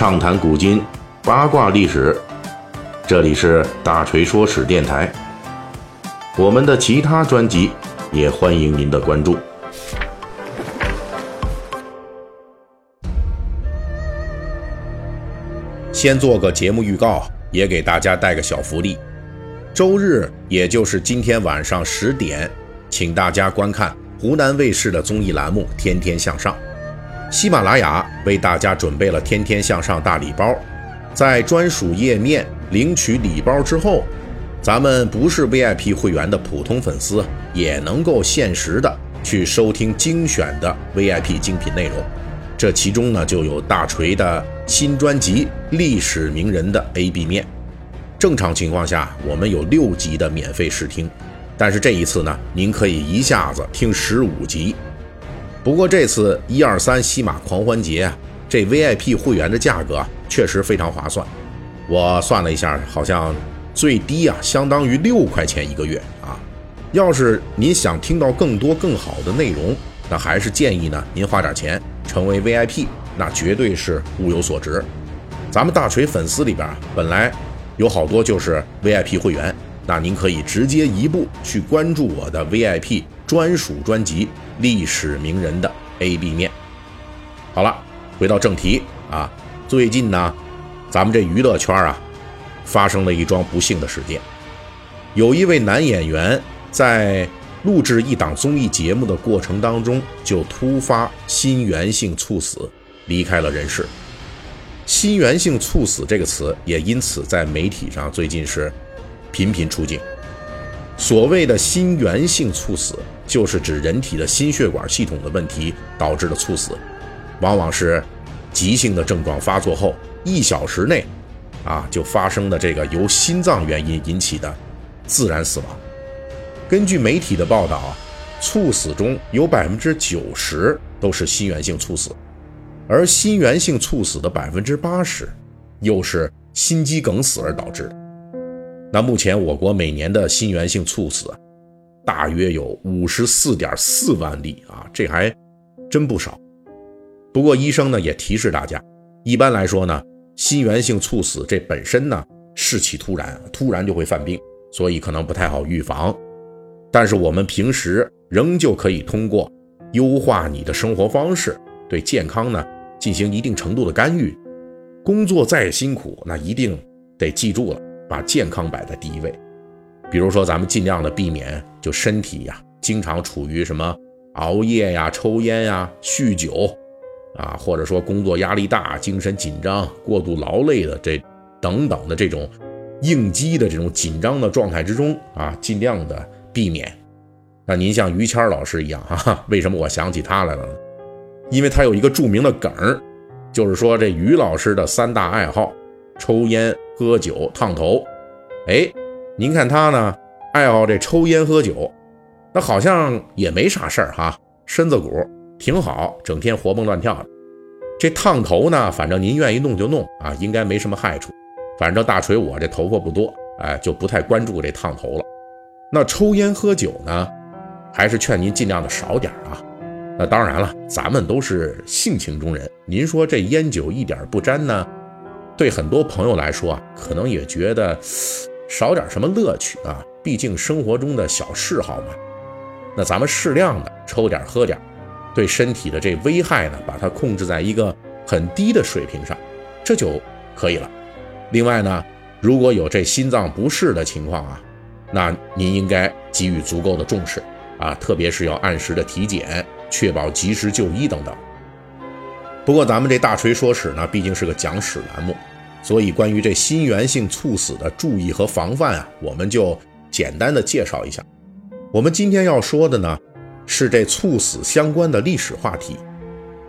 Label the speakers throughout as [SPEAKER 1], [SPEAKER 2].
[SPEAKER 1] 畅谈古今，八卦历史。这里是大锤说史电台。我们的其他专辑也欢迎您的关注。先做个节目预告，也给大家带个小福利。周日，也就是今天晚上十点，请大家观看湖南卫视的综艺栏目《天天向上》。喜马拉雅为大家准备了“天天向上”大礼包，在专属页面领取礼包之后，咱们不是 VIP 会员的普通粉丝也能够限时的去收听精选的 VIP 精品内容。这其中呢，就有大锤的新专辑《历史名人》的 A、B 面。正常情况下，我们有六集的免费试听，但是这一次呢，您可以一下子听十五集。不过这次一二三西马狂欢节啊，这 VIP 会员的价格确实非常划算。我算了一下，好像最低啊，相当于六块钱一个月啊。要是您想听到更多更好的内容，那还是建议呢，您花点钱成为 VIP，那绝对是物有所值。咱们大锤粉丝里边本来有好多就是 VIP 会员，那您可以直接一步去关注我的 VIP 专属专辑。历史名人的 A、B 面。好了，回到正题啊，最近呢，咱们这娱乐圈啊，发生了一桩不幸的事件。有一位男演员在录制一档综艺节目的过程当中，就突发心源性猝死，离开了人世。心源性猝死这个词也因此在媒体上最近是频频出镜。所谓的心源性猝死。就是指人体的心血管系统的问题导致的猝死，往往是急性的症状发作后一小时内，啊就发生的这个由心脏原因引起的自然死亡。根据媒体的报道，猝死中有百分之九十都是心源性猝死，而心源性猝死的百分之八十又是心肌梗死而导致的。那目前我国每年的心源性猝死。大约有五十四点四万例啊，这还真不少。不过医生呢也提示大家，一般来说呢，心源性猝死这本身呢事起突然，突然就会犯病，所以可能不太好预防。但是我们平时仍旧可以通过优化你的生活方式，对健康呢进行一定程度的干预。工作再辛苦，那一定得记住了，把健康摆在第一位。比如说，咱们尽量的避免就身体呀，经常处于什么熬夜呀、抽烟呀、酗酒啊，或者说工作压力大、精神紧张、过度劳累的这等等的这种应激的这种紧张的状态之中啊，尽量的避免。那您像于谦老师一样哈，为什么我想起他来了呢？因为他有一个著名的梗儿，就是说这于老师的三大爱好：抽烟、喝酒、烫头。哎。您看他呢，爱好这抽烟喝酒，那好像也没啥事儿哈，身子骨挺好，整天活蹦乱跳的。这烫头呢，反正您愿意弄就弄啊，应该没什么害处。反正大锤我这头发不多，哎，就不太关注这烫头了。那抽烟喝酒呢，还是劝您尽量的少点啊。那当然了，咱们都是性情中人，您说这烟酒一点不沾呢，对很多朋友来说啊，可能也觉得。少点什么乐趣啊？毕竟生活中的小嗜好嘛。那咱们适量的抽点喝点，对身体的这危害呢，把它控制在一个很低的水平上，这就可以了。另外呢，如果有这心脏不适的情况啊，那您应该给予足够的重视啊，特别是要按时的体检，确保及时就医等等。不过咱们这大锤说史呢，毕竟是个讲史栏目。所以，关于这心源性猝死的注意和防范啊，我们就简单的介绍一下。我们今天要说的呢，是这猝死相关的历史话题，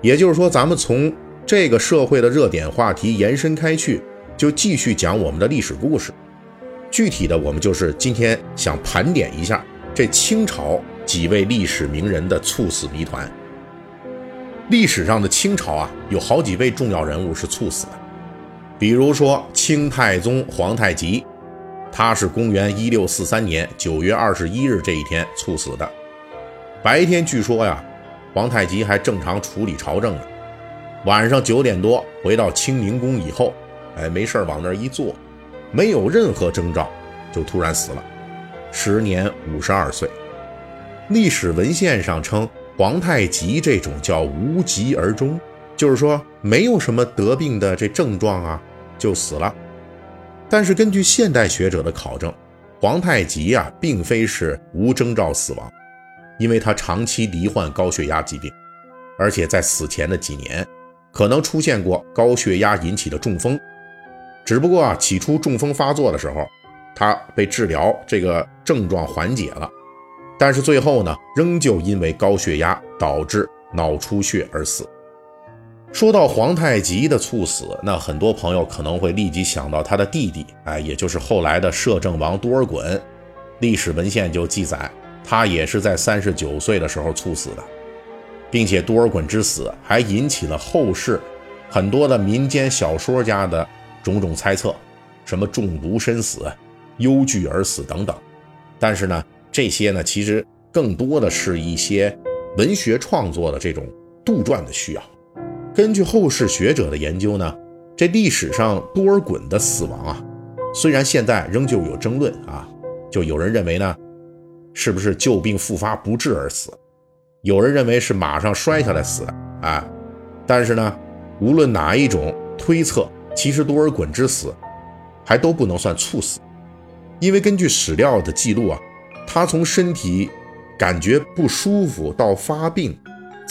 [SPEAKER 1] 也就是说，咱们从这个社会的热点话题延伸开去，就继续讲我们的历史故事。具体的，我们就是今天想盘点一下这清朝几位历史名人的猝死谜团。历史上的清朝啊，有好几位重要人物是猝死的。比如说清太宗皇太极，他是公元一六四三年九月二十一日这一天猝死的。白天据说呀，皇太极还正常处理朝政呢。晚上九点多回到清宁宫以后，哎，没事往那儿一坐，没有任何征兆，就突然死了，时年五十二岁。历史文献上称皇太极这种叫无疾而终，就是说没有什么得病的这症状啊，就死了。但是根据现代学者的考证，皇太极啊，并非是无征兆死亡，因为他长期罹患高血压疾病，而且在死前的几年，可能出现过高血压引起的中风。只不过啊，起初中风发作的时候，他被治疗，这个症状缓解了。但是最后呢，仍旧因为高血压导致脑出血而死。说到皇太极的猝死，那很多朋友可能会立即想到他的弟弟，哎，也就是后来的摄政王多尔衮。历史文献就记载，他也是在三十九岁的时候猝死的，并且多尔衮之死还引起了后世很多的民间小说家的种种猜测，什么中毒身死、忧惧而死等等。但是呢？这些呢，其实更多的是一些文学创作的这种杜撰的需要。根据后世学者的研究呢，这历史上多尔衮的死亡啊，虽然现在仍旧有争论啊，就有人认为呢，是不是旧病复发不治而死？有人认为是马上摔下来死的啊。但是呢，无论哪一种推测，其实多尔衮之死还都不能算猝死，因为根据史料的记录啊。他从身体感觉不舒服到发病，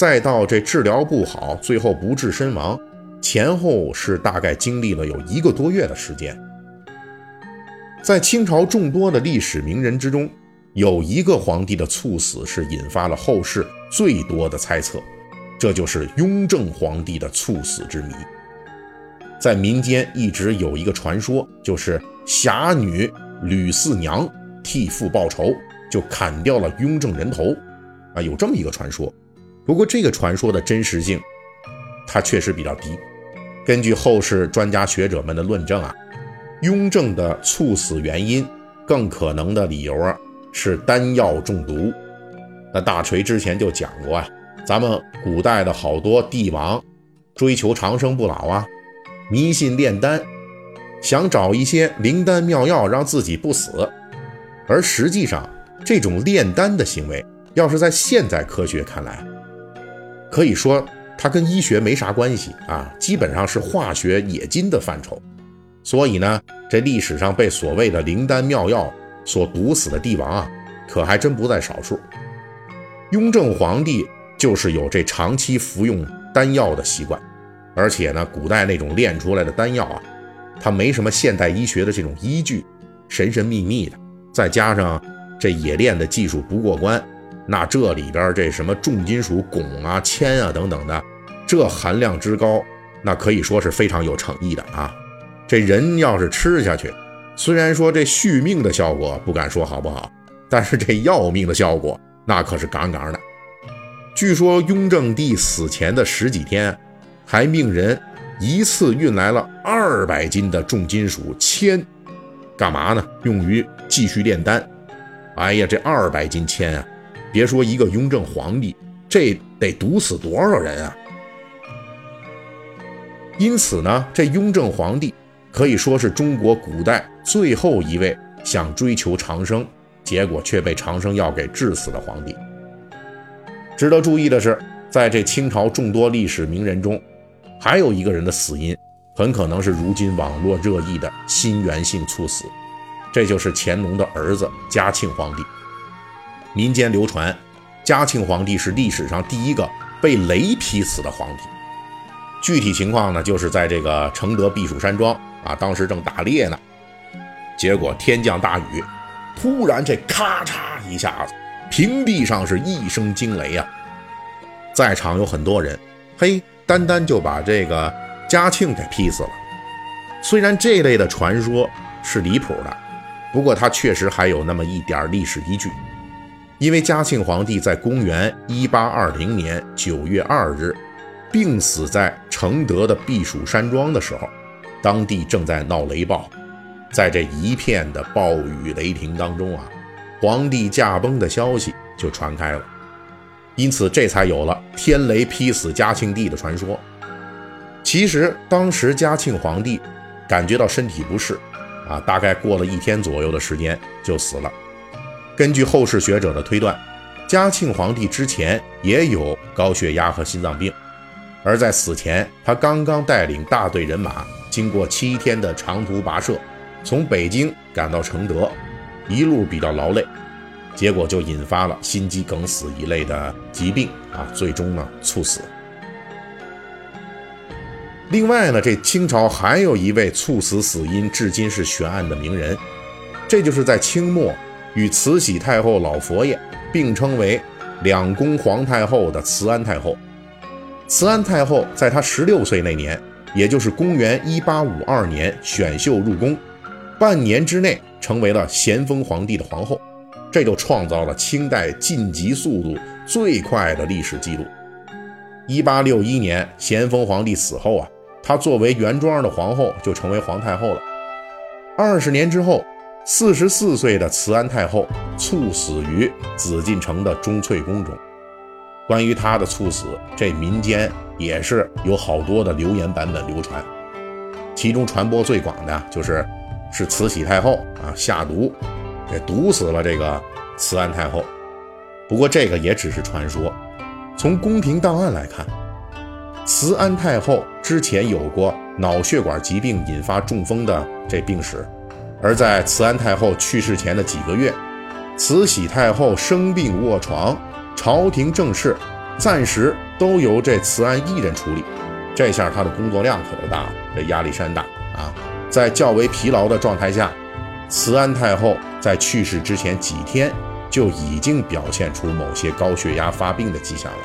[SPEAKER 1] 再到这治疗不好，最后不治身亡，前后是大概经历了有一个多月的时间。在清朝众多的历史名人之中，有一个皇帝的猝死是引发了后世最多的猜测，这就是雍正皇帝的猝死之谜。在民间一直有一个传说，就是侠女吕四娘替父报仇。就砍掉了雍正人头，啊，有这么一个传说。不过这个传说的真实性，它确实比较低。根据后世专家学者们的论证啊，雍正的猝死原因，更可能的理由啊是丹药中毒。那大锤之前就讲过啊，咱们古代的好多帝王追求长生不老啊，迷信炼丹，想找一些灵丹妙药让自己不死，而实际上。这种炼丹的行为，要是在现在科学看来，可以说它跟医学没啥关系啊，基本上是化学冶金的范畴。所以呢，这历史上被所谓的灵丹妙药所毒死的帝王啊，可还真不在少数。雍正皇帝就是有这长期服用丹药的习惯，而且呢，古代那种炼出来的丹药啊，它没什么现代医学的这种依据，神神秘秘的，再加上。这冶炼的技术不过关，那这里边这什么重金属汞啊、铅啊等等的，这含量之高，那可以说是非常有诚意的啊。这人要是吃下去，虽然说这续命的效果不敢说好不好，但是这要命的效果那可是杠杠的。据说雍正帝死前的十几天，还命人一次运来了二百斤的重金属铅，干嘛呢？用于继续炼丹。哎呀，这二百斤铅啊，别说一个雍正皇帝，这得毒死多少人啊！因此呢，这雍正皇帝可以说是中国古代最后一位想追求长生，结果却被长生药给治死的皇帝。值得注意的是，在这清朝众多历史名人中，还有一个人的死因很可能是如今网络热议的心源性猝死。这就是乾隆的儿子嘉庆皇帝。民间流传，嘉庆皇帝是历史上第一个被雷劈死的皇帝。具体情况呢，就是在这个承德避暑山庄啊，当时正打猎呢，结果天降大雨，突然这咔嚓一下子，平地上是一声惊雷啊！在场有很多人，嘿，单单就把这个嘉庆给劈死了。虽然这类的传说是离谱的。不过，他确实还有那么一点历史依据，因为嘉庆皇帝在公元一八二零年九月二日病死在承德的避暑山庄的时候，当地正在闹雷暴，在这一片的暴雨雷霆当中啊，皇帝驾崩的消息就传开了，因此这才有了天雷劈死嘉庆帝的传说。其实当时嘉庆皇帝感觉到身体不适，啊，大概过了一天左右的时间就死了。根据后世学者的推断，嘉庆皇帝之前也有高血压和心脏病，而在死前，他刚刚带领大队人马经过七天的长途跋涉，从北京赶到承德，一路比较劳累，结果就引发了心肌梗死一类的疾病啊，最终呢猝死。另外呢，这清朝还有一位猝死死因至今是悬案的名人，这就是在清末与慈禧太后老佛爷并称为两宫皇太后的慈安太后。慈安太后在她十六岁那年，也就是公元一八五二年选秀入宫，半年之内成为了咸丰皇帝的皇后，这就创造了清代晋级速度最快的历史记录。一八六一年咸丰皇帝死后啊。她作为原装的皇后，就成为皇太后了。二十年之后，四十四岁的慈安太后猝死于紫禁城的钟粹宫中。关于她的猝死，这民间也是有好多的流言版本流传。其中传播最广的就是是慈禧太后啊下毒给毒死了这个慈安太后。不过这个也只是传说。从宫廷档案来看。慈安太后之前有过脑血管疾病引发中风的这病史，而在慈安太后去世前的几个月，慈禧太后生病卧床，朝廷政事暂时都由这慈安一人处理，这下她的工作量可就大了，这压力山大啊！在较为疲劳的状态下，慈安太后在去世之前几天就已经表现出某些高血压发病的迹象了，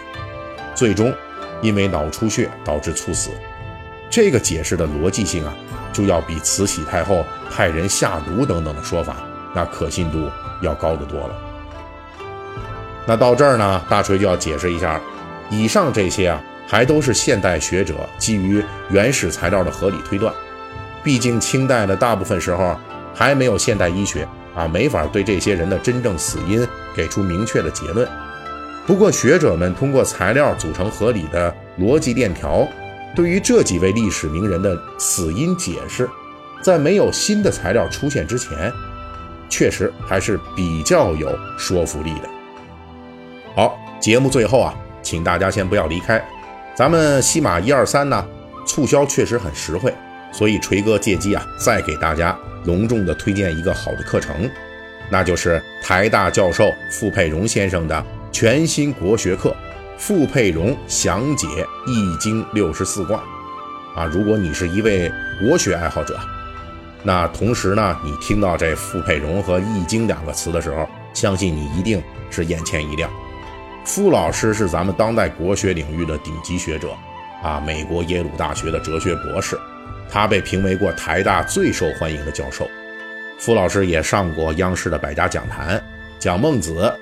[SPEAKER 1] 最终。因为脑出血导致猝死，这个解释的逻辑性啊，就要比慈禧太后派人下毒等等的说法，那可信度要高得多了。那到这儿呢，大锤就要解释一下，以上这些啊，还都是现代学者基于原始材料的合理推断。毕竟清代的大部分时候还没有现代医学啊，没法对这些人的真正死因给出明确的结论。不过，学者们通过材料组成合理的逻辑链条，对于这几位历史名人的死因解释，在没有新的材料出现之前，确实还是比较有说服力的。好，节目最后啊，请大家先不要离开，咱们西马一二三呢，促销确实很实惠，所以锤哥借机啊，再给大家隆重的推荐一个好的课程，那就是台大教授傅佩荣先生的。全新国学课，傅佩荣详解《易经》六十四卦。啊，如果你是一位国学爱好者，那同时呢，你听到这傅佩荣和《易经》两个词的时候，相信你一定是眼前一亮。傅老师是咱们当代国学领域的顶级学者，啊，美国耶鲁大学的哲学博士，他被评为过台大最受欢迎的教授。傅老师也上过央视的百家讲坛，讲孟子。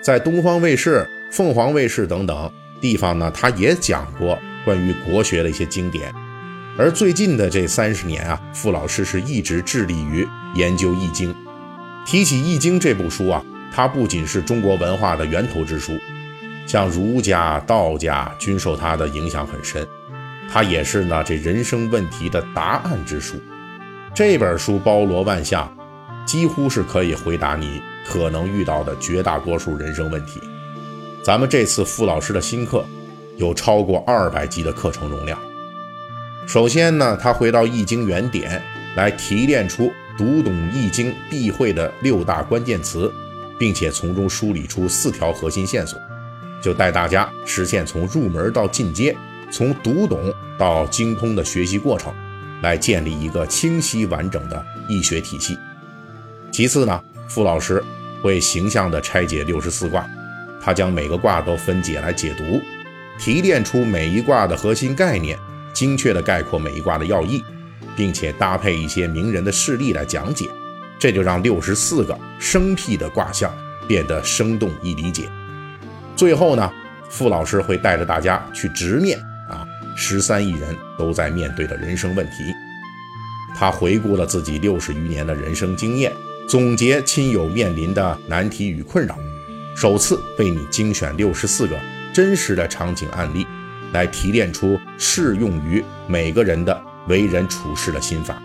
[SPEAKER 1] 在东方卫视、凤凰卫视等等地方呢，他也讲过关于国学的一些经典。而最近的这三十年啊，傅老师是一直致力于研究《易经》。提起《易经》这部书啊，它不仅是中国文化的源头之书，像儒家、道家均受它的影响很深。它也是呢这人生问题的答案之书。这本书包罗万象，几乎是可以回答你。可能遇到的绝大多数人生问题，咱们这次傅老师的新课有超过二百集的课程容量。首先呢，他回到《易经》原点来提炼出读懂《易经》必会的六大关键词，并且从中梳理出四条核心线索，就带大家实现从入门到进阶，从读懂到精通的学习过程，来建立一个清晰完整的易学体系。其次呢。傅老师会形象地拆解六十四卦，他将每个卦都分解来解读，提炼出每一卦的核心概念，精确地概括每一卦的要义，并且搭配一些名人的事例来讲解，这就让六十四个生僻的卦象变得生动易理解。最后呢，傅老师会带着大家去直面啊十三亿人都在面对的人生问题。他回顾了自己六十余年的人生经验。总结亲友面临的难题与困扰，首次为你精选六十四个真实的场景案例，来提炼出适用于每个人的为人处事的心法，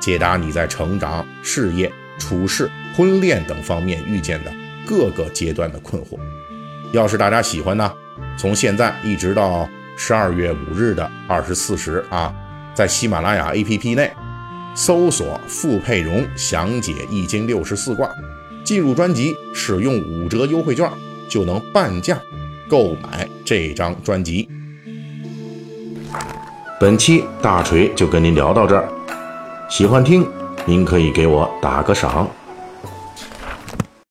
[SPEAKER 1] 解答你在成长、事业、处事、婚恋等方面遇见的各个阶段的困惑。要是大家喜欢呢，从现在一直到十二月五日的二十四时啊，在喜马拉雅 APP 内搜索“傅佩荣详解易经六十四卦”，进入专辑，使用五折优惠券就能半价购买这张专辑。本期大锤就跟您聊到这儿，喜欢听您可以给我打个赏。